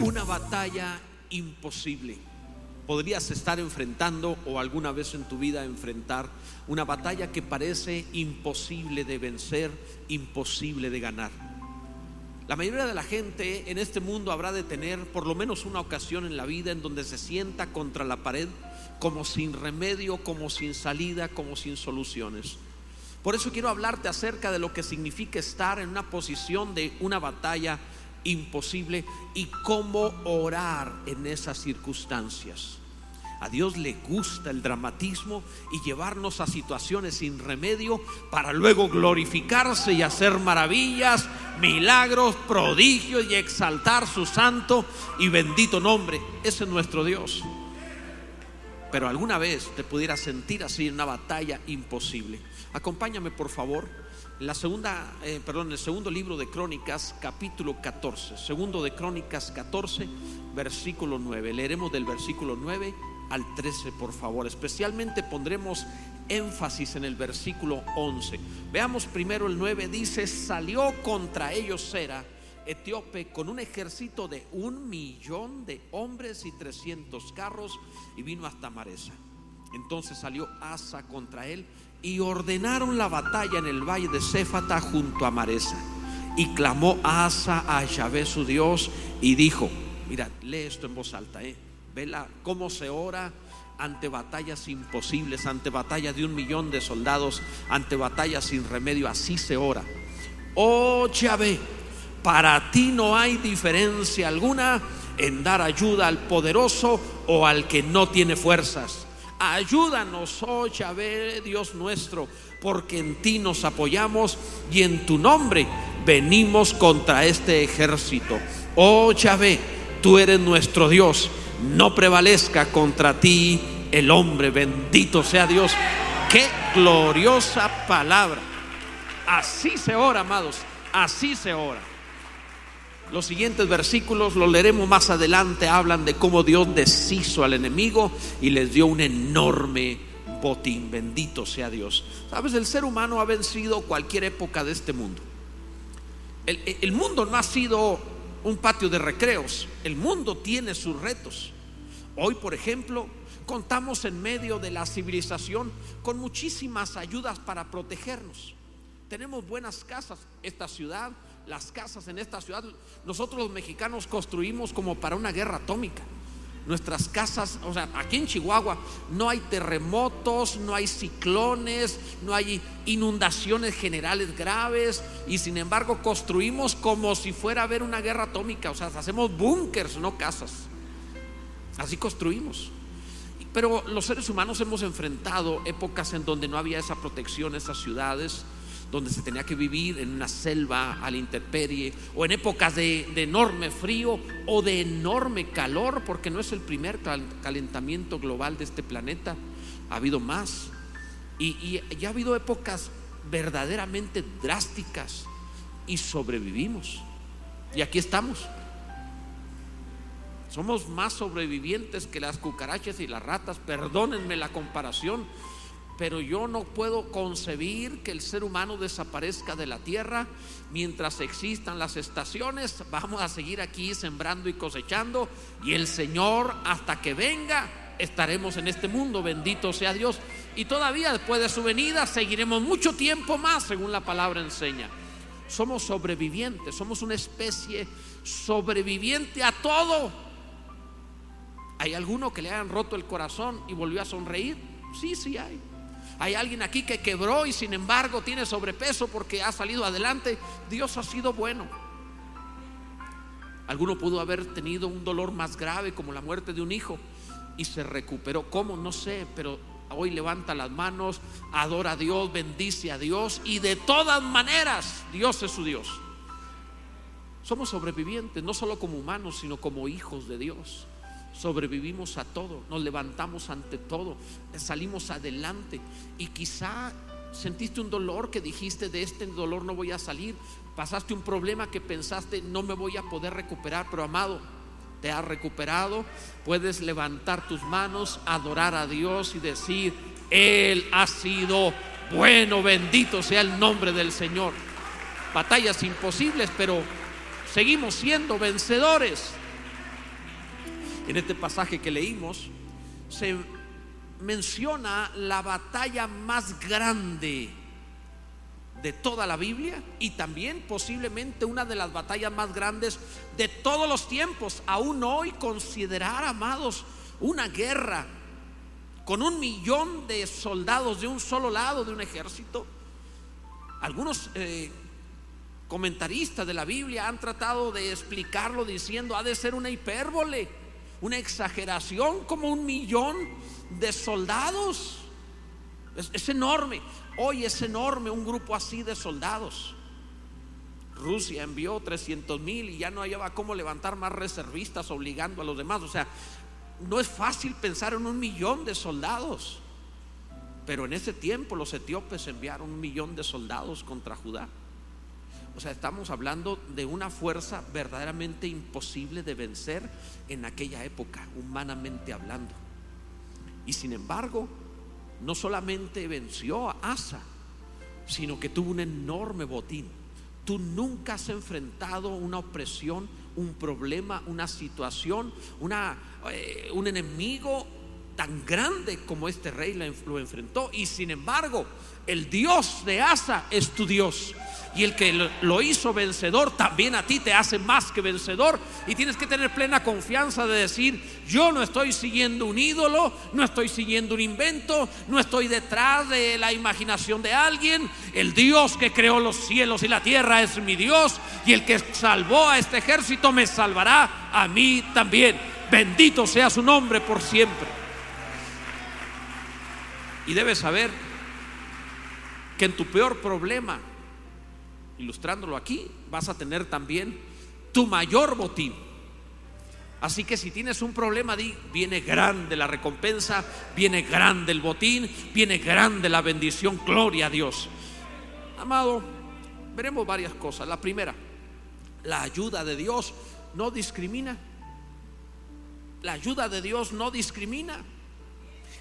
Una batalla imposible. Podrías estar enfrentando o alguna vez en tu vida enfrentar una batalla que parece imposible de vencer, imposible de ganar. La mayoría de la gente en este mundo habrá de tener por lo menos una ocasión en la vida en donde se sienta contra la pared como sin remedio, como sin salida, como sin soluciones. Por eso quiero hablarte acerca de lo que significa estar en una posición de una batalla imposible y cómo orar en esas circunstancias. A Dios le gusta el dramatismo y llevarnos a situaciones sin remedio para luego glorificarse y hacer maravillas, milagros, prodigios y exaltar su santo y bendito nombre. Ese es nuestro Dios. Pero alguna vez te pudieras sentir así en una batalla imposible. Acompáñame por favor la segunda, eh, perdón, el segundo libro de Crónicas, capítulo 14. Segundo de Crónicas 14, versículo 9. Leeremos del versículo 9 al 13, por favor. Especialmente pondremos énfasis en el versículo 11. Veamos primero el 9. Dice, salió contra ellos Sera, etíope, con un ejército de un millón de hombres y trescientos carros y vino hasta Maresa. Entonces salió Asa contra él y ordenaron la batalla en el valle de Céfata junto a Maresa. Y clamó Asa a Yahvé su Dios y dijo, mira, lee esto en voz alta, ¿eh? vela cómo se ora ante batallas imposibles, ante batallas de un millón de soldados, ante batallas sin remedio, así se ora. Oh Yahvé, para ti no hay diferencia alguna en dar ayuda al poderoso o al que no tiene fuerzas Ayúdanos, oh Yahvé, Dios nuestro, porque en ti nos apoyamos y en tu nombre venimos contra este ejército. Oh Yahvé, tú eres nuestro Dios, no prevalezca contra ti el hombre, bendito sea Dios. Qué gloriosa palabra. Así se ora, amados, así se ora. Los siguientes versículos, los leeremos más adelante, hablan de cómo Dios deshizo al enemigo y les dio un enorme botín. Bendito sea Dios. Sabes, el ser humano ha vencido cualquier época de este mundo. El, el mundo no ha sido un patio de recreos, el mundo tiene sus retos. Hoy, por ejemplo, contamos en medio de la civilización con muchísimas ayudas para protegernos. Tenemos buenas casas. Esta ciudad las casas en esta ciudad, nosotros los mexicanos construimos como para una guerra atómica. Nuestras casas, o sea, aquí en Chihuahua no hay terremotos, no hay ciclones, no hay inundaciones generales graves y sin embargo construimos como si fuera a haber una guerra atómica, o sea, hacemos búnkers, no casas. Así construimos. Pero los seres humanos hemos enfrentado épocas en donde no había esa protección, esas ciudades donde se tenía que vivir en una selva a la intemperie, o en épocas de, enorme frío o de enorme calor, porque no es el primer calentamiento global de este planeta, ha habido más. Y, ya ha habido épocas verdaderamente drásticas y sobrevivimos. Y aquí estamos. Somos más sobrevivientes que las cucarachas y las ratas, perdónenme la comparación, pero yo no puedo concebir que el ser humano desaparezca de la tierra mientras existan las estaciones. Vamos a seguir aquí sembrando y cosechando y el Señor hasta que venga estaremos en este mundo, bendito sea Dios. Y todavía después de su venida seguiremos mucho tiempo más, según la palabra enseña. Somos sobrevivientes, somos una especie sobreviviente a todo. ¿Hay alguno que le hayan roto el corazón y volvió a sonreír? Sí, sí hay. Hay alguien aquí que quebró y sin embargo tiene sobrepeso porque ha salido adelante. Dios ha sido bueno. Alguno pudo haber tenido un dolor más grave como la muerte de un hijo y se recuperó. ¿Cómo? No sé, pero hoy levanta las manos, adora a Dios, bendice a Dios y de todas maneras Dios es su Dios. Somos sobrevivientes, no solo como humanos, sino como hijos de Dios sobrevivimos a todo, nos levantamos ante todo, salimos adelante. Y quizá sentiste un dolor que dijiste de este dolor no voy a salir, pasaste un problema que pensaste no me voy a poder recuperar, pero amado, te has recuperado, puedes levantar tus manos, adorar a Dios y decir, Él ha sido bueno, bendito sea el nombre del Señor. Batallas imposibles, pero seguimos siendo vencedores En este pasaje que leímos se menciona la batalla más grande de toda la Biblia y también posiblemente una de las batallas más grandes de todos los tiempos. Aún hoy considerar, amados, una guerra con un millón de soldados de un solo lado de un ejército. Algunos eh, comentaristas de la Biblia han tratado de explicarlo diciendo ha de ser una hipérbole, una exageración como un millón de soldados. Es, enorme. Hoy es enorme un grupo así de soldados. Rusia envió 300 mil y ya no hallaba cómo levantar más reservistas obligando a los demás. O sea, no es fácil pensar en un millón de soldados. Pero en ese tiempo los etíopes enviaron un millón de soldados contra Judá. O sea, estamos hablando de una fuerza verdaderamente imposible de vencer en aquella época, humanamente hablando. Y sin embargo, no solamente venció a Asa, sino que tuvo un enorme botín. Tú nunca has enfrentado una opresión, un problema, una situación, una, eh, un enemigo tan grande como este rey lo enfrentó. Y sin embargo, el Dios de Asa es tu Dios. Y el que lo hizo vencedor también a ti te hace más que vencedor. Y tienes que tener plena confianza de decir, yo no estoy siguiendo un ídolo, no estoy siguiendo un invento, no estoy detrás de la imaginación de alguien. El Dios que creó los cielos y la tierra es mi Dios. Y el que salvó a este ejército me salvará a mí también. Bendito sea su nombre por siempre. Y debes saber que en tu peor problema, ilustrándolo aquí, vas a tener también tu mayor botín. Así que si tienes un problema, viene grande la recompensa, viene grande el botín, viene grande la bendición, gloria a Dios. Amado, veremos varias cosas. La primera, la ayuda de Dios no discrimina. La ayuda de Dios no discrimina.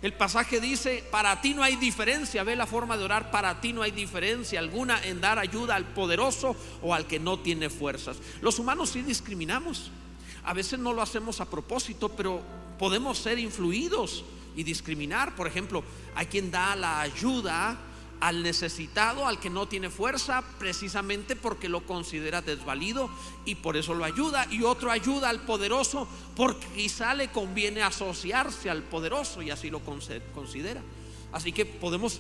El pasaje dice, para ti no hay diferencia, ve la forma de orar, para ti no hay diferencia alguna en dar ayuda al poderoso o al que no tiene fuerzas. Los humanos sí discriminamos. A veces no lo hacemos a propósito, pero podemos ser influidos y discriminar. Por ejemplo, hay quien da la ayuda al necesitado, al que no tiene fuerza, precisamente porque lo considera desvalido y por eso lo ayuda. Y otro ayuda al poderoso porque quizá le conviene asociarse al poderoso y así lo considera. Así que podemos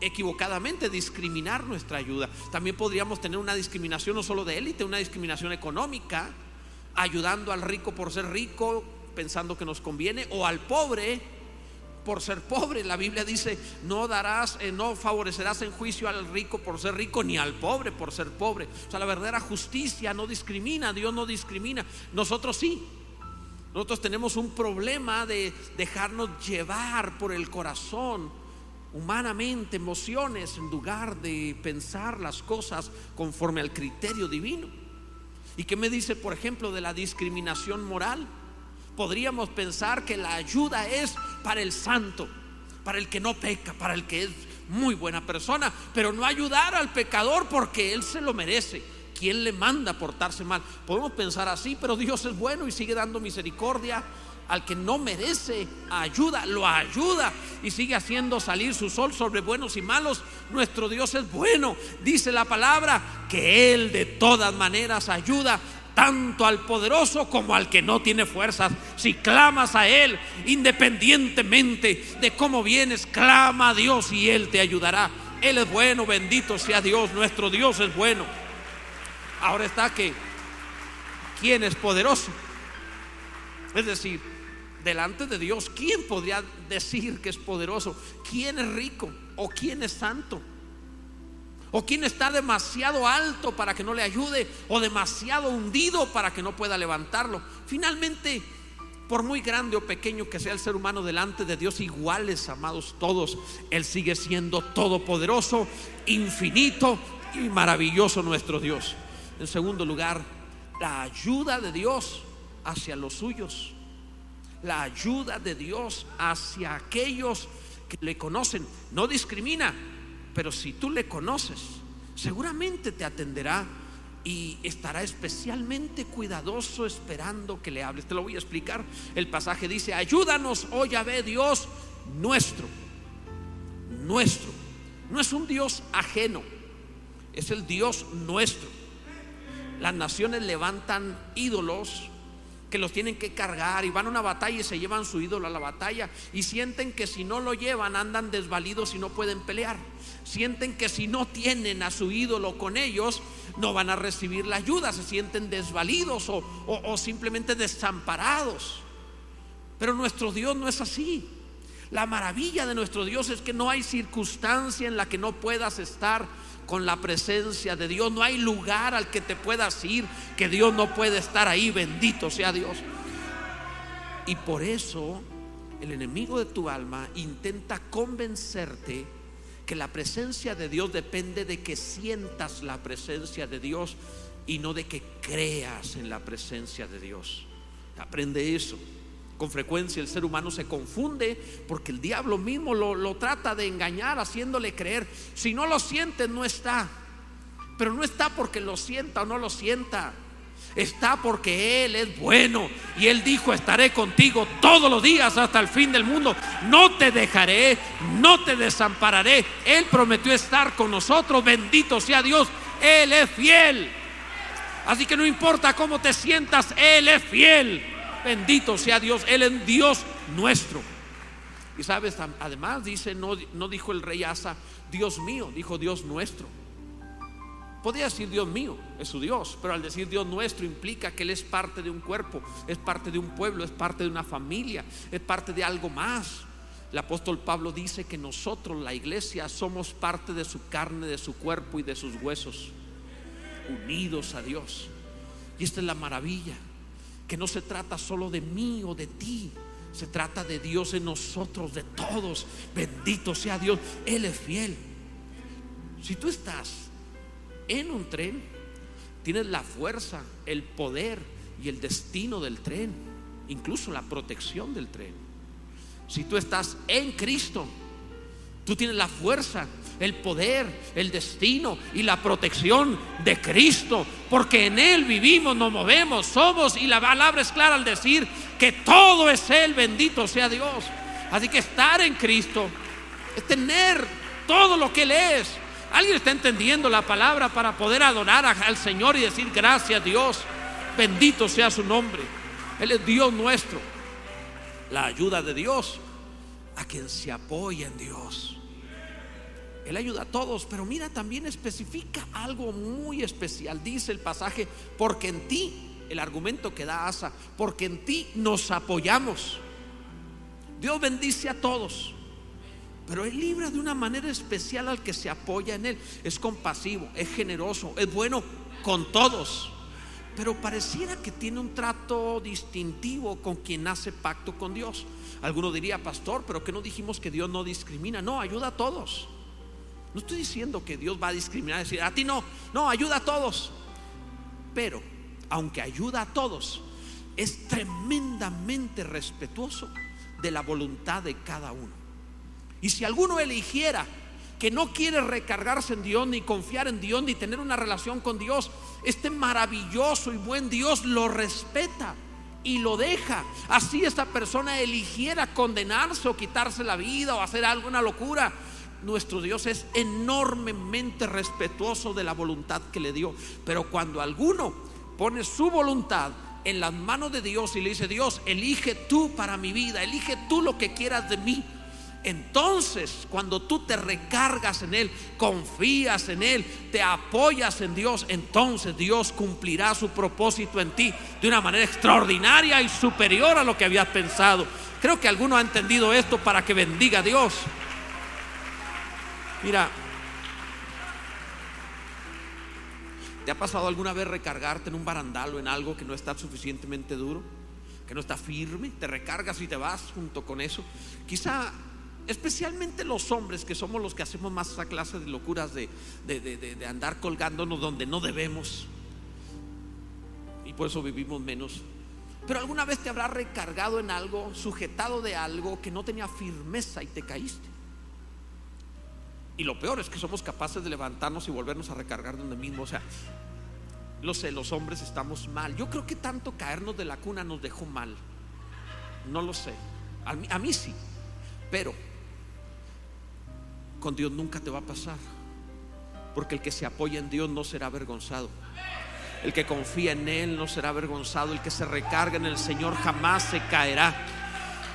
equivocadamente discriminar nuestra ayuda. También podríamos tener una discriminación no solo de élite, una discriminación económica, ayudando al rico por ser rico, pensando que nos conviene, o al pobre por ser pobre. La Biblia dice, no darás, eh, no favorecerás en juicio al rico por ser rico, ni al pobre por ser pobre. O sea, la verdadera justicia no discrimina, Dios no discrimina. Nosotros sí. Nosotros tenemos un problema de dejarnos llevar por el corazón humanamente, emociones, en lugar de pensar las cosas conforme al criterio divino. ¿Y qué me dice, por ejemplo, de la discriminación moral? Podríamos pensar que la ayuda es para el santo, para el que no peca, para el que es muy buena persona, pero no ayudar al pecador porque él se lo merece. ¿Quién le manda portarse mal? Podemos pensar así, pero Dios es bueno y sigue dando misericordia al que no merece ayuda, lo ayuda y sigue haciendo salir su sol sobre buenos y malos. Nuestro Dios es bueno, dice la palabra, que Él de todas maneras ayuda tanto al poderoso como al que no tiene fuerzas. Si clamas a Él, independientemente de cómo vienes, clama a Dios y Él te ayudará. Él es bueno, bendito sea Dios, nuestro Dios es bueno. Ahora está que, ¿quién es poderoso? Es decir, delante de Dios, ¿quién podría decir que es poderoso? ¿Quién es rico o quién es santo? O quien está demasiado alto para que no le ayude. O demasiado hundido para que no pueda levantarlo. Finalmente, por muy grande o pequeño que sea el ser humano delante de Dios, iguales, amados todos, Él sigue siendo todopoderoso, infinito y maravilloso nuestro Dios. En segundo lugar, la ayuda de Dios hacia los suyos. La ayuda de Dios hacia aquellos que le conocen. No discrimina, pero si tú le conoces, seguramente te atenderá y estará especialmente cuidadoso esperando que le hables. Te lo voy a explicar. El pasaje dice, ayúdanos, oh Yahvé, Dios nuestro, nuestro. No es un Dios ajeno, es el Dios nuestro. Las naciones levantan ídolos que los tienen que cargar y van a una batalla y se llevan su ídolo a la batalla y sienten que si no lo llevan andan desvalidos y no pueden pelear. Sienten que si no tienen a su ídolo con ellos no van a recibir la ayuda, se sienten desvalidos o, o simplemente desamparados. Pero nuestro Dios no es así. La maravilla de nuestro Dios es que no hay circunstancia en la que no puedas estar con la presencia de Dios. No hay lugar al que te puedas ir que Dios no puede estar ahí. Bendito sea Dios. Y por eso el enemigo de tu alma intenta convencerte que la presencia de Dios depende de que sientas la presencia de Dios y no de que creas en la presencia de Dios. Aprende eso. Con frecuencia el ser humano se confunde porque el diablo mismo lo, trata de engañar haciéndole creer. Si no lo siente, no está. Pero no está porque lo sienta o no lo sienta. Está porque Él es bueno. Y Él dijo, estaré contigo todos los días hasta el fin del mundo. No te dejaré, no te desampararé. Él prometió estar con nosotros. Bendito sea Dios. Él es fiel. Así que no importa cómo te sientas, Él es fiel. Bendito sea Dios, Él es Dios nuestro. Y sabes, además dice, no, no dijo el rey Asa, Dios mío, dijo Dios nuestro. Podría decir Dios mío, es su Dios, pero al decir Dios nuestro implica que Él es parte de un cuerpo, es parte de un pueblo, es parte de una familia, es parte de algo más. El apóstol Pablo dice que nosotros, la iglesia, somos parte de su carne, de su cuerpo y de sus huesos, unidos a Dios. Y esta es la maravilla que no se trata solo de mí o de ti, se trata de Dios en nosotros, de todos. Bendito sea Dios, Él es fiel. Si tú estás en un tren, tienes la fuerza, el poder y el destino del tren, incluso la protección del tren. Si tú estás en Cristo, tú tienes la fuerza, el poder, el destino y la protección de Cristo, porque en Él vivimos, nos movemos, somos, y la palabra es clara al decir que todo es Él, bendito sea Dios. Así que estar en Cristo es tener todo lo que Él es. ¿Alguien está entendiendo la palabra para poder adorar al Señor y decir gracias Dios? Bendito sea su nombre. Él es Dios nuestro. La ayuda de Dios a quien se apoya en Dios. Él ayuda a todos, pero mira, también especifica algo muy especial. Dice el pasaje, porque en ti, el argumento que da Asa, porque en ti nos apoyamos. Dios bendice a todos, pero Él libra de una manera especial al que se apoya en Él. Es compasivo, es generoso, es bueno con todos. Pero pareciera que tiene un trato distintivo con quien hace pacto con Dios. Alguno diría, pastor, pero que no dijimos que Dios no discrimina. No, ayuda a todos. No estoy diciendo que Dios va a discriminar, decir, a ti no, no, ayuda a todos. Pero, aunque ayuda a todos, es tremendamente respetuoso de la voluntad de cada uno. Y si alguno eligiera que no quiere recargarse en Dios, ni confiar en Dios, ni tener una relación con Dios, este maravilloso y buen Dios lo respeta y lo deja. Así esta persona eligiera condenarse o quitarse la vida o hacer alguna locura nuestro Dios es enormemente respetuoso de la voluntad que le dio. Pero cuando alguno pone su voluntad en las manos de Dios y le dice, Dios, elige tú para mi vida, elige tú lo que quieras de mí. Entonces, cuando tú te recargas en Él, confías en Él, te apoyas en Dios, entonces Dios cumplirá su propósito en ti de una manera extraordinaria y superior a lo que habías pensado. Creo que alguno ha entendido esto para que bendiga a Dios. Mira, ¿te ha pasado alguna vez recargarte en un barandal o en algo que no está suficientemente duro? Que no está firme, te recargas y te vas junto con eso. Quizá, especialmente los hombres que somos los que hacemos más esa clase de locuras de, de andar colgándonos donde no debemos. Y por eso vivimos menos. Pero alguna vez te habrás recargado en algo, sujetado de algo que no tenía firmeza y te caíste. Y lo peor es que somos capaces de levantarnos y volvernos a recargar donde mismo. O sea, Lo sé, los hombres estamos mal. Yo creo que tanto caernos de la cuna nos dejó mal. No lo sé. A mí, a mí sí. Pero con Dios nunca te va a pasar. Porque el que se apoya en Dios no será avergonzado. El que confía en Él no será avergonzado. El que se recarga en el Señor jamás se caerá.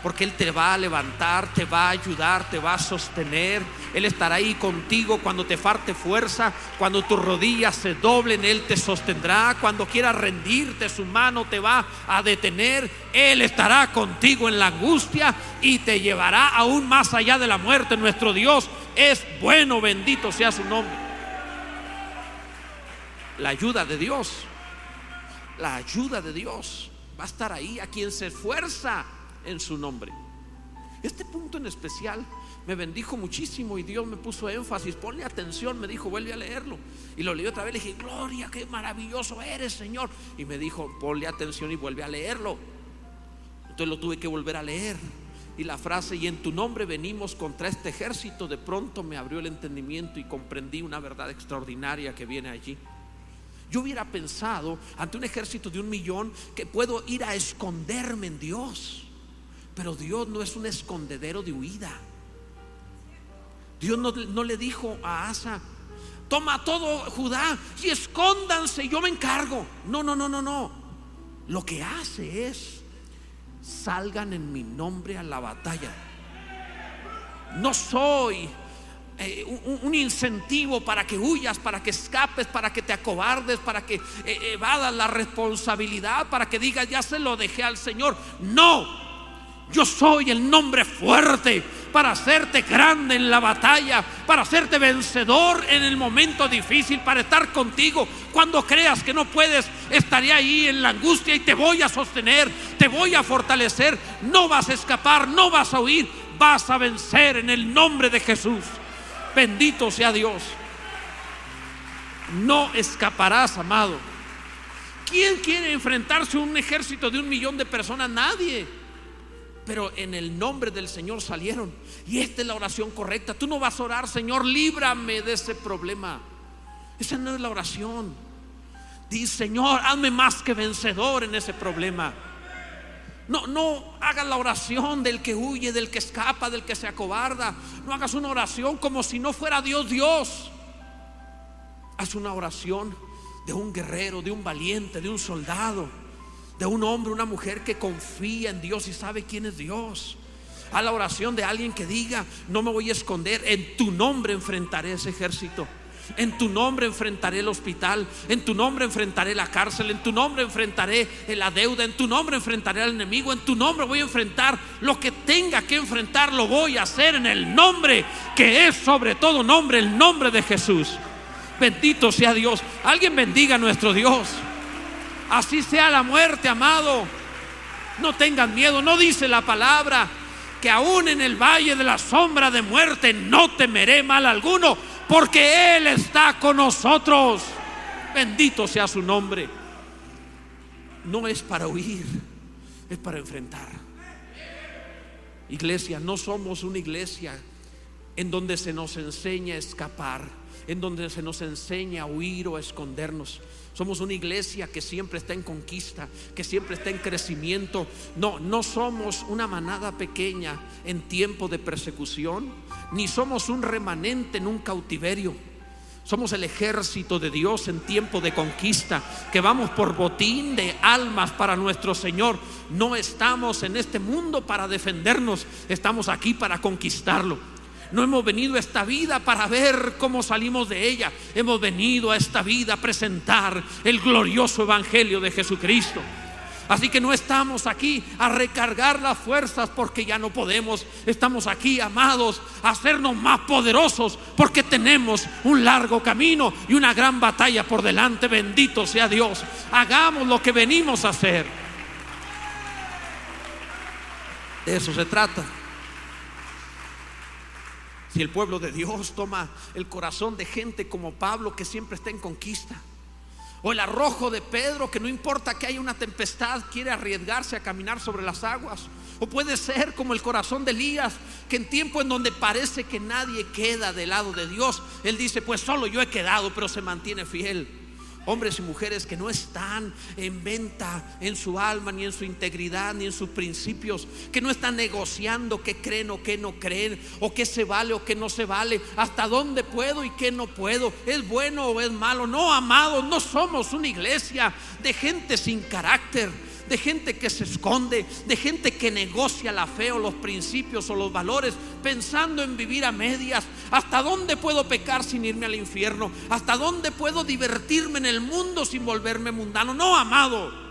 Porque Él te va a levantar, te va a ayudar, te va a sostener. Él estará ahí contigo cuando te falte fuerza, cuando tus rodillas se doblen, Él te sostendrá. Cuando quieras rendirte, su mano te va a detener. Él estará contigo en la angustia y te llevará aún más allá de la muerte. Nuestro Dios es bueno, bendito sea su nombre. La ayuda de Dios, la ayuda de Dios va a estar ahí a quien se esfuerza en su nombre. Este punto en especial me bendijo muchísimo y Dios me puso énfasis. Ponle atención, me dijo, vuelve a leerlo. Y lo leí otra vez, le dije, Gloria, qué maravilloso eres, Señor. Y me dijo, ponle atención y vuelve a leerlo. Entonces lo tuve que volver a leer. Y la frase, y en tu nombre venimos contra este ejército, de pronto me abrió el entendimiento y comprendí una verdad extraordinaria que viene allí. Yo hubiera pensado ante un ejército de un millón que puedo ir a esconderme en Dios. Pero Dios no es un escondedero de huida. Dios no, le dijo a Asa, toma todo Judá y escóndanse, yo me encargo. No, no, no, no, no. Lo que hace es, salgan en mi nombre a la batalla. No soy eh, un, incentivo para que huyas, para que escapes, para que te acobardes, para que eh, evadas la responsabilidad, para que digas, ya se lo dejé al Señor. No, yo soy el nombre fuerte para hacerte grande en la batalla, para hacerte vencedor en el momento difícil, para estar contigo. Cuando creas que no puedes, estaré ahí en la angustia y te voy a sostener, te voy a fortalecer. No vas a escapar, no vas a huir, vas a vencer en el nombre de Jesús. Bendito sea Dios. No escaparás, amado. ¿Quién quiere enfrentarse a un ejército de un millón de personas? Nadie pero en el nombre del Señor salieron. Y esta es la oración correcta. Tú no vas a orar, Señor, líbrame de ese problema. Esa no es la oración. Dice, Señor, hazme más que vencedor en ese problema. No, no hagas la oración del que huye, del que escapa, del que se acobarda. No hagas una oración como si no fuera Dios Dios. Haz una oración de un guerrero, de un valiente, de un soldado de un hombre, una mujer que confía en Dios y sabe quién es Dios. A la oración de alguien que diga, no me voy a esconder, en tu nombre enfrentaré ese ejército. En tu nombre enfrentaré el hospital, en tu nombre enfrentaré la cárcel, en tu nombre enfrentaré la deuda, en tu nombre enfrentaré al enemigo, en tu nombre voy a enfrentar lo que tenga que enfrentar, lo voy a hacer en el nombre que es sobre todo nombre, el nombre de Jesús. Bendito sea Dios. Alguien bendiga a nuestro Dios. Así sea la muerte, amado. No tengan miedo. No dice la palabra que aún en el valle de la sombra de muerte no temeré mal alguno, porque Él está con nosotros. Bendito sea su nombre. No es para huir, es para enfrentar. Iglesia, no somos una iglesia en donde se nos enseña a escapar, en donde se nos enseña a huir o a escondernos. Somos una iglesia que siempre está en conquista, que siempre está en crecimiento. No, no somos una manada pequeña en tiempo de persecución, ni somos un remanente en un cautiverio. Somos el ejército de Dios en tiempo de conquista, que vamos por botín de almas para nuestro Señor. No estamos en este mundo para defendernos, estamos aquí para conquistarlo. No hemos venido a esta vida para ver cómo salimos de ella. Hemos venido a esta vida a presentar el glorioso Evangelio de Jesucristo. Así que no estamos aquí a recargar las fuerzas porque ya no podemos. Estamos aquí, amados, a hacernos más poderosos porque tenemos un largo camino y una gran batalla por delante. Bendito sea Dios. Hagamos lo que venimos a hacer. De eso se trata. Si el pueblo de Dios toma el corazón de gente como Pablo que siempre está en conquista. O el arrojo de Pedro que no importa que haya una tempestad, quiere arriesgarse a caminar sobre las aguas. O puede ser como el corazón de Elías, que en tiempo en donde parece que nadie queda del lado de Dios, él dice, pues solo yo he quedado, pero se mantiene fiel. Hombres y mujeres que no están en venta en su alma, ni en su integridad, ni en sus principios. Que no están negociando qué creen o qué no creen. O qué se vale o qué no se vale. Hasta dónde puedo y qué no puedo. Es bueno o es malo. No, amados, no somos una iglesia de gente sin carácter de gente que se esconde, de gente que negocia la fe o los principios o los valores, pensando en vivir a medias. ¿Hasta dónde puedo pecar sin irme al infierno? ¿Hasta dónde puedo divertirme en el mundo sin volverme mundano? No, amado.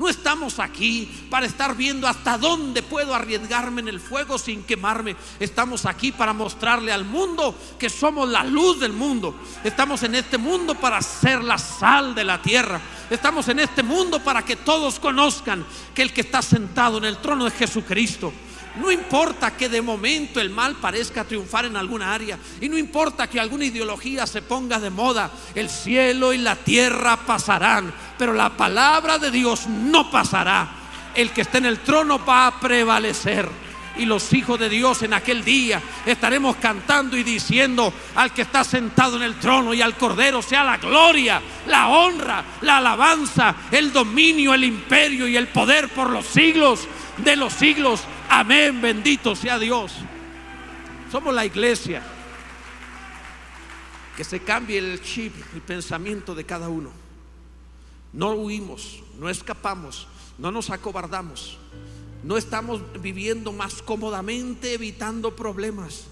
No estamos aquí para estar viendo hasta dónde puedo arriesgarme en el fuego sin quemarme. Estamos aquí para mostrarle al mundo que somos la luz del mundo. Estamos en este mundo para ser la sal de la tierra. Estamos en este mundo para que todos conozcan que el que está sentado en el trono es Jesucristo. No importa que de momento el mal parezca triunfar en alguna área. Y no importa que alguna ideología se ponga de moda. El cielo y la tierra pasarán. Pero la palabra de Dios no pasará. El que está en el trono va a prevalecer. Y los hijos de Dios en aquel día estaremos cantando y diciendo al que está sentado en el trono y al Cordero sea la gloria, la honra, la alabanza, el dominio, el imperio y el poder por los siglos de los siglos. Amén, bendito sea Dios. Somos la iglesia. Que se cambie el chip, el pensamiento de cada uno. No huimos, no escapamos, no nos acobardamos. No estamos viviendo más cómodamente, evitando problemas.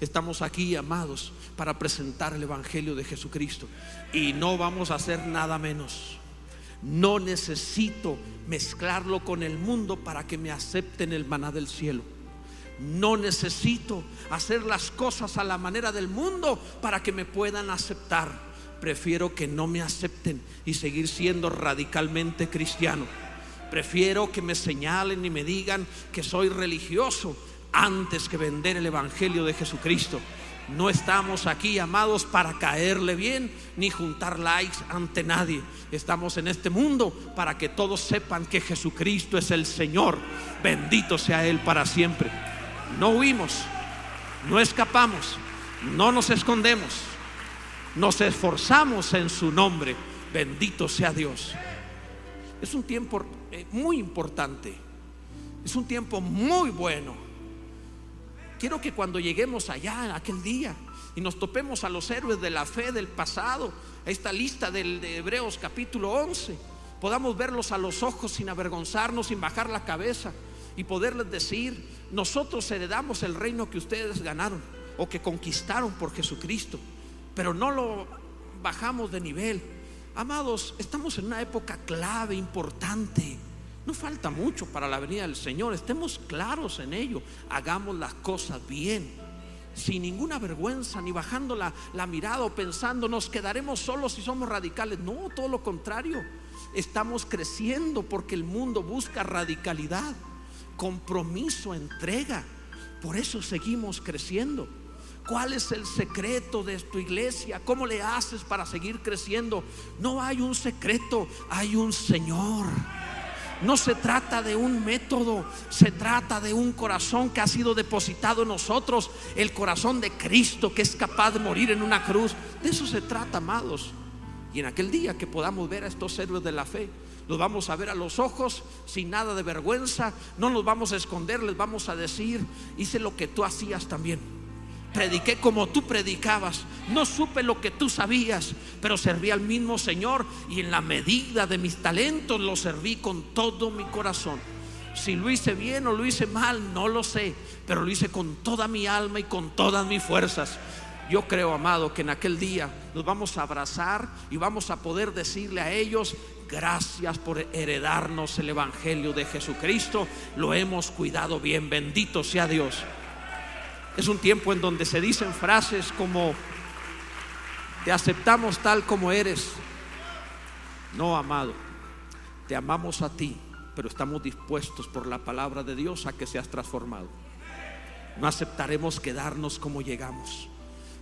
Estamos aquí, amados, para presentar el Evangelio de Jesucristo. Y no vamos a hacer nada menos. No necesito mezclarlo con el mundo para que me acepten el maná del cielo. No necesito hacer las cosas a la manera del mundo para que me puedan aceptar. Prefiero que no me acepten y seguir siendo radicalmente cristiano. Prefiero que me señalen y me digan que soy religioso antes que vender el Evangelio de Jesucristo. No estamos aquí, amados, para caerle bien ni juntar likes ante nadie. Estamos en este mundo para que todos sepan que Jesucristo es el Señor. Bendito sea Él para siempre. No huimos, no escapamos, no nos escondemos. Nos esforzamos en su nombre. Bendito sea Dios. Es un tiempo eh, muy importante. Es un tiempo muy bueno Quiero que cuando lleguemos allá, aquel día, y nos topemos a los héroes de la fe del pasado, a esta lista del, de Hebreos capítulo 11, podamos verlos a los ojos sin avergonzarnos, sin bajar la cabeza y poderles decir, nosotros heredamos el reino que ustedes ganaron o que conquistaron por Jesucristo, pero no lo bajamos de nivel. Amados, estamos en una época clave, importante. No falta mucho para la venida del Señor, estemos claros en ello, hagamos las cosas bien, sin ninguna vergüenza, ni bajando la, la mirada o pensando nos quedaremos solos si somos radicales. No, todo lo contrario, estamos creciendo porque el mundo busca radicalidad, compromiso, entrega. Por eso seguimos creciendo. ¿Cuál es el secreto de tu iglesia? ¿Cómo le haces para seguir creciendo? No hay un secreto, hay un Señor. No se trata de un método, se trata de un corazón que ha sido depositado en nosotros, el corazón de Cristo que es capaz de morir en una cruz. De eso se trata, amados. Y en aquel día que podamos ver a estos héroes de la fe, los vamos a ver a los ojos sin nada de vergüenza, no nos vamos a esconder, les vamos a decir, hice lo que tú hacías también prediqué como tú predicabas, no supe lo que tú sabías, pero serví al mismo Señor y en la medida de mis talentos lo serví con todo mi corazón. Si lo hice bien o lo hice mal, no lo sé, pero lo hice con toda mi alma y con todas mis fuerzas. Yo creo, amado, que en aquel día nos vamos a abrazar y vamos a poder decirle a ellos, gracias por heredarnos el Evangelio de Jesucristo, lo hemos cuidado bien, bendito sea Dios. Es un tiempo en donde se dicen frases como, te aceptamos tal como eres. No, amado, te amamos a ti, pero estamos dispuestos por la palabra de Dios a que seas transformado. No aceptaremos quedarnos como llegamos.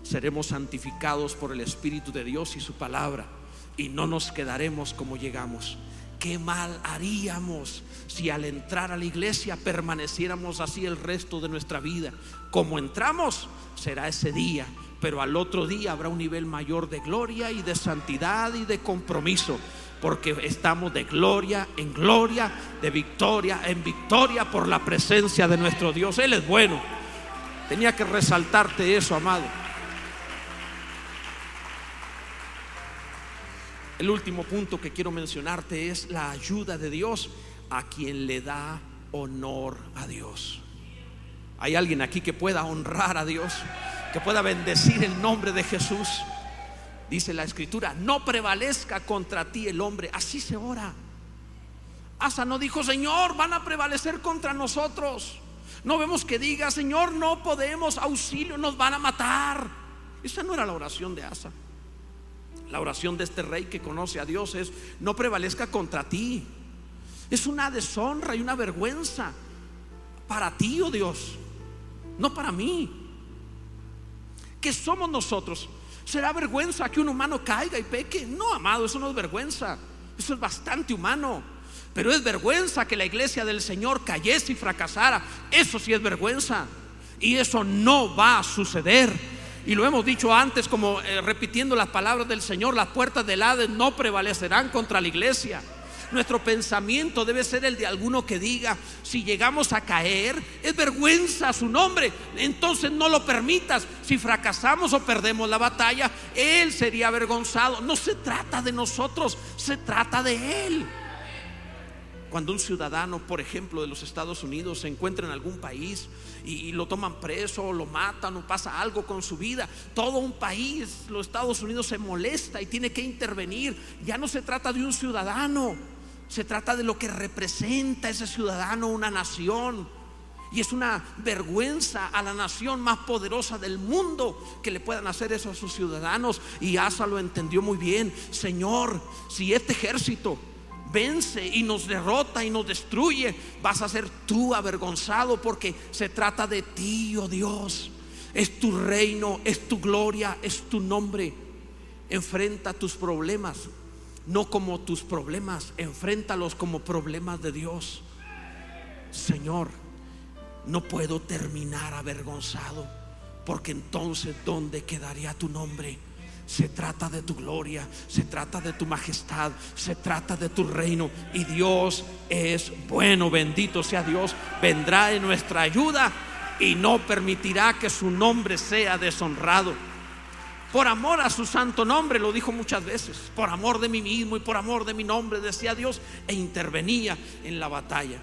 Seremos santificados por el Espíritu de Dios y su palabra y no nos quedaremos como llegamos. Qué mal haríamos si al entrar a la iglesia permaneciéramos así el resto de nuestra vida. Como entramos, será ese día pero al otro día habrá un nivel mayor de gloria y de santidad y de compromiso, porque estamos de gloria en gloria, de victoria en victoria por la presencia de nuestro Dios. Él es bueno. Tenía que resaltarte eso, amado. El último punto que quiero mencionarte es la ayuda de Dios a quien le da honor a Dios. ¿Hay alguien aquí que pueda honrar a Dios? Que pueda bendecir el nombre de Jesús. Dice la escritura, no prevalezca contra ti el hombre. Así se ora. Asa no dijo, Señor, van a prevalecer contra nosotros. No vemos que diga, Señor, no podemos, auxilio, nos van a matar. Esa no era la oración de Asa. La oración de este rey que conoce a Dios es, no prevalezca contra ti. Es una deshonra y una vergüenza para ti, oh Dios, no para mí. ¿Qué somos nosotros? ¿Será vergüenza que un humano caiga y peque? No, amado, eso no es vergüenza. Eso es bastante humano. Pero es vergüenza que la iglesia del Señor cayese y fracasara. Eso sí es vergüenza. Y eso no va a suceder. Y lo hemos dicho antes, como eh, repitiendo las palabras del Señor, las puertas del Hades no prevalecerán contra la iglesia. Nuestro pensamiento debe ser el de alguno que diga, si llegamos a caer, es vergüenza su nombre, entonces no lo permitas. Si fracasamos o perdemos la batalla, Él sería avergonzado. No se trata de nosotros, se trata de Él. Cuando un ciudadano, por ejemplo, de los Estados Unidos se encuentra en algún país y, lo toman preso, o lo matan, o pasa algo con su vida, todo un país, los Estados Unidos se molesta y tiene que intervenir. Ya no se trata de un ciudadano, se trata de lo que representa ese ciudadano, una nación. Y es una vergüenza a la nación más poderosa del mundo que le puedan hacer eso a sus ciudadanos. Y Asa lo entendió muy bien. Señor, si este ejército vence y nos derrota y nos destruye, vas a ser tú avergonzado porque se trata de ti, oh Dios. Es tu reino, es tu gloria, es tu nombre. Enfrenta tus problemas, no como tus problemas, enfréntalos como problemas de Dios. Señor, no puedo terminar avergonzado, porque entonces ¿dónde quedaría tu nombre? Se trata de tu gloria, se trata de tu majestad, se trata de tu reino. Y Dios es bueno, bendito sea Dios. Vendrá en nuestra ayuda y no permitirá que su nombre sea deshonrado. Por amor a su santo nombre, lo dijo muchas veces, por amor de mí mismo y por amor de mi nombre, decía Dios, e intervenía en la batalla.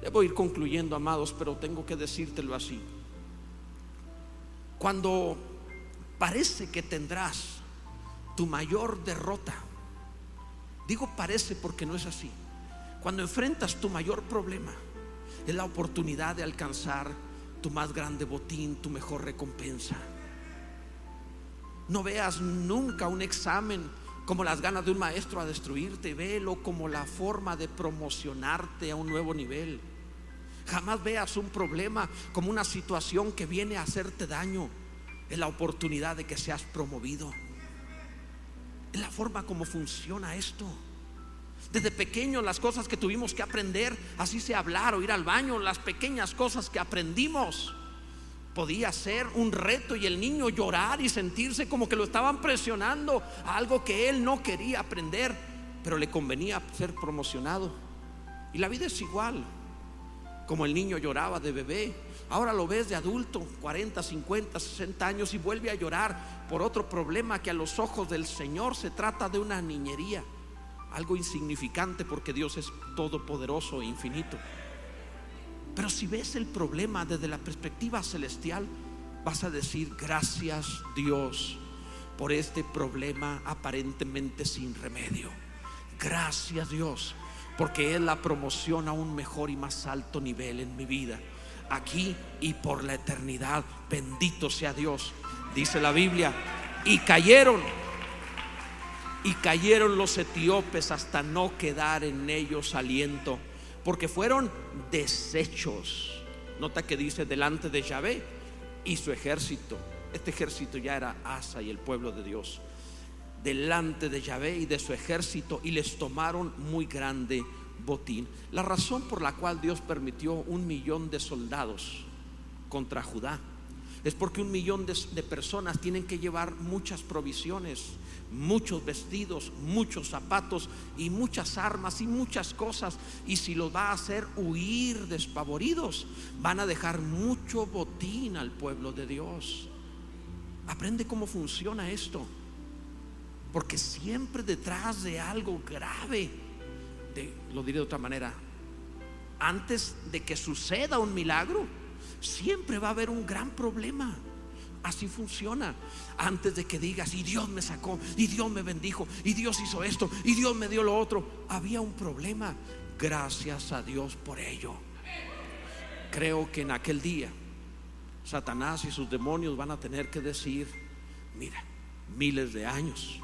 Debo ir concluyendo, amados, pero tengo que decírtelo así. Cuando parece que tendrás tu mayor derrota. Digo parece porque no es así. Cuando enfrentas tu mayor problema, es la oportunidad de alcanzar tu más grande botín, tu mejor recompensa. No veas nunca un examen como las ganas de un maestro a destruirte, velo como la forma de promocionarte a un nuevo nivel. Jamás veas un problema como una situación que viene a hacerte daño, es la oportunidad de que seas promovido. Es la forma como funciona esto. Desde pequeño las cosas que tuvimos que aprender, así sea hablar o ir al baño, las pequeñas cosas que aprendimos, podía ser un reto y el niño llorar y sentirse como que lo estaban presionando a algo que él no quería aprender, pero le convenía ser promocionado. Y la vida es igual, como el niño lloraba de bebé, Ahora lo ves de adulto, 40, 50, 60 años y vuelve a llorar por otro problema que a los ojos del Señor se trata de una niñería, algo insignificante porque Dios es todopoderoso e infinito. Pero si ves el problema desde la perspectiva celestial, vas a decir gracias Dios por este problema aparentemente sin remedio. Gracias Dios porque es la promoción a un mejor y más alto nivel en mi vida aquí y por la eternidad. Bendito sea Dios, dice la Biblia. Y cayeron, y cayeron los etíopes hasta no quedar en ellos aliento, porque fueron deshechos. Nota que dice delante de Yahvé y su ejército. Este ejército ya era Asa y el pueblo de Dios. Delante de Yahvé y de su ejército y les tomaron muy grande botín. La razón por la cual Dios permitió un millón de soldados contra Judá es porque un millón de, personas tienen que llevar muchas provisiones, muchos vestidos, muchos zapatos y muchas armas y muchas cosas. Y si los va a hacer huir despavoridos, van a dejar mucho botín al pueblo de Dios. Aprende cómo funciona esto. Porque siempre detrás de algo grave, de, lo diré de otra manera, antes de que suceda un milagro, siempre va a haber un gran problema. Así funciona. Antes de que digas, y Dios me sacó, y Dios me bendijo, y Dios hizo esto, y Dios me dio lo otro, había un problema. Gracias a Dios por ello. Creo que en aquel día Satanás y sus demonios van a tener que decir, mira, miles de años,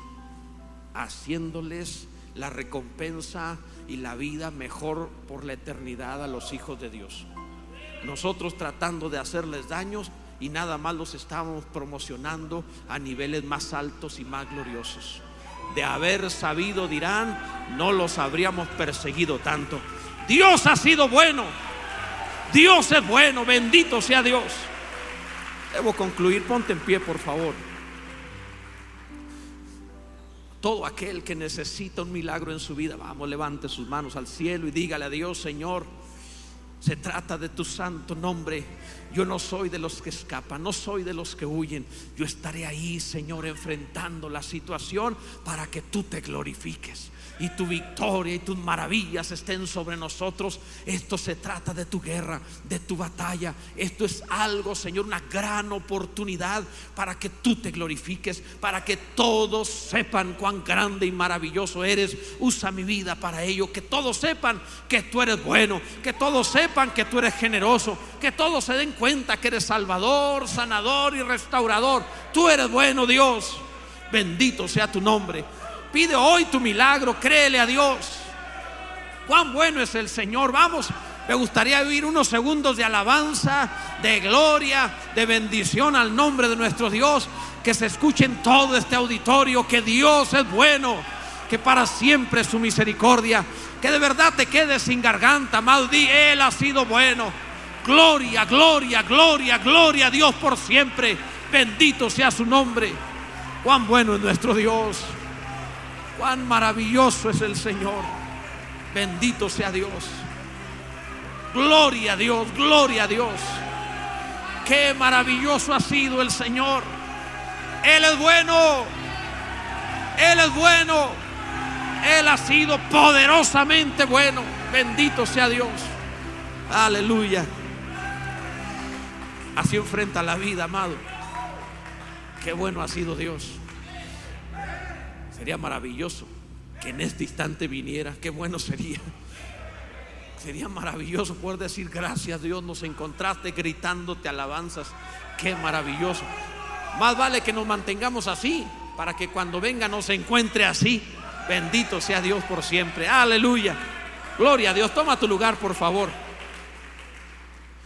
haciéndoles la recompensa y la vida mejor por la eternidad a los hijos de Dios. Nosotros tratando de hacerles daños y nada más los estamos promocionando a niveles más altos y más gloriosos. De haber sabido, dirán, no los habríamos perseguido tanto. Dios ha sido bueno. Dios es bueno. Bendito sea Dios. Debo concluir. Ponte en pie, por favor. Todo aquel que necesita un milagro en su vida, vamos, levante sus manos al cielo y dígale a Dios, Señor, se trata de tu santo nombre. Yo no soy de los que escapan, no soy de los que huyen. Yo estaré ahí, Señor, enfrentando la situación para que tú te glorifiques y tu victoria y tus maravillas estén sobre nosotros. Esto se trata de tu guerra, de tu batalla. Esto es algo, Señor, una gran oportunidad para que tú te glorifiques, para que todos sepan cuán grande y maravilloso eres. Usa mi vida para ello, que todos sepan que tú eres bueno, que todos sepan que tú eres generoso, que todos se den cuenta que eres salvador, sanador y restaurador. Tú eres bueno, Dios. Bendito sea tu nombre. Pide hoy tu milagro, créele a Dios. Cuán bueno es el Señor. Vamos, me gustaría vivir unos segundos de alabanza, de gloria, de bendición al nombre de nuestro Dios. Que se escuche en todo este auditorio que Dios es bueno, que para siempre es su misericordia. Que de verdad te quedes sin garganta, amado. Di, Él ha sido bueno. Gloria, gloria, gloria, gloria a Dios por siempre. Bendito sea su nombre. Cuán bueno es nuestro Dios. Cuán maravilloso es el Señor. Bendito sea Dios. Gloria a Dios, gloria a Dios. Qué maravilloso ha sido el Señor. Él es bueno. Él es bueno. Él ha sido poderosamente bueno. Bendito sea Dios. Aleluya. Así enfrenta la vida, amado. Qué bueno ha sido Dios. Sería maravilloso que en este instante viniera. Qué bueno sería. Sería maravilloso poder decir gracias Dios, nos encontraste gritándote alabanzas. Qué maravilloso. Más vale que nos mantengamos así para que cuando venga nos encuentre así. Bendito sea Dios por siempre. Aleluya. Gloria a Dios. Toma tu lugar, por favor.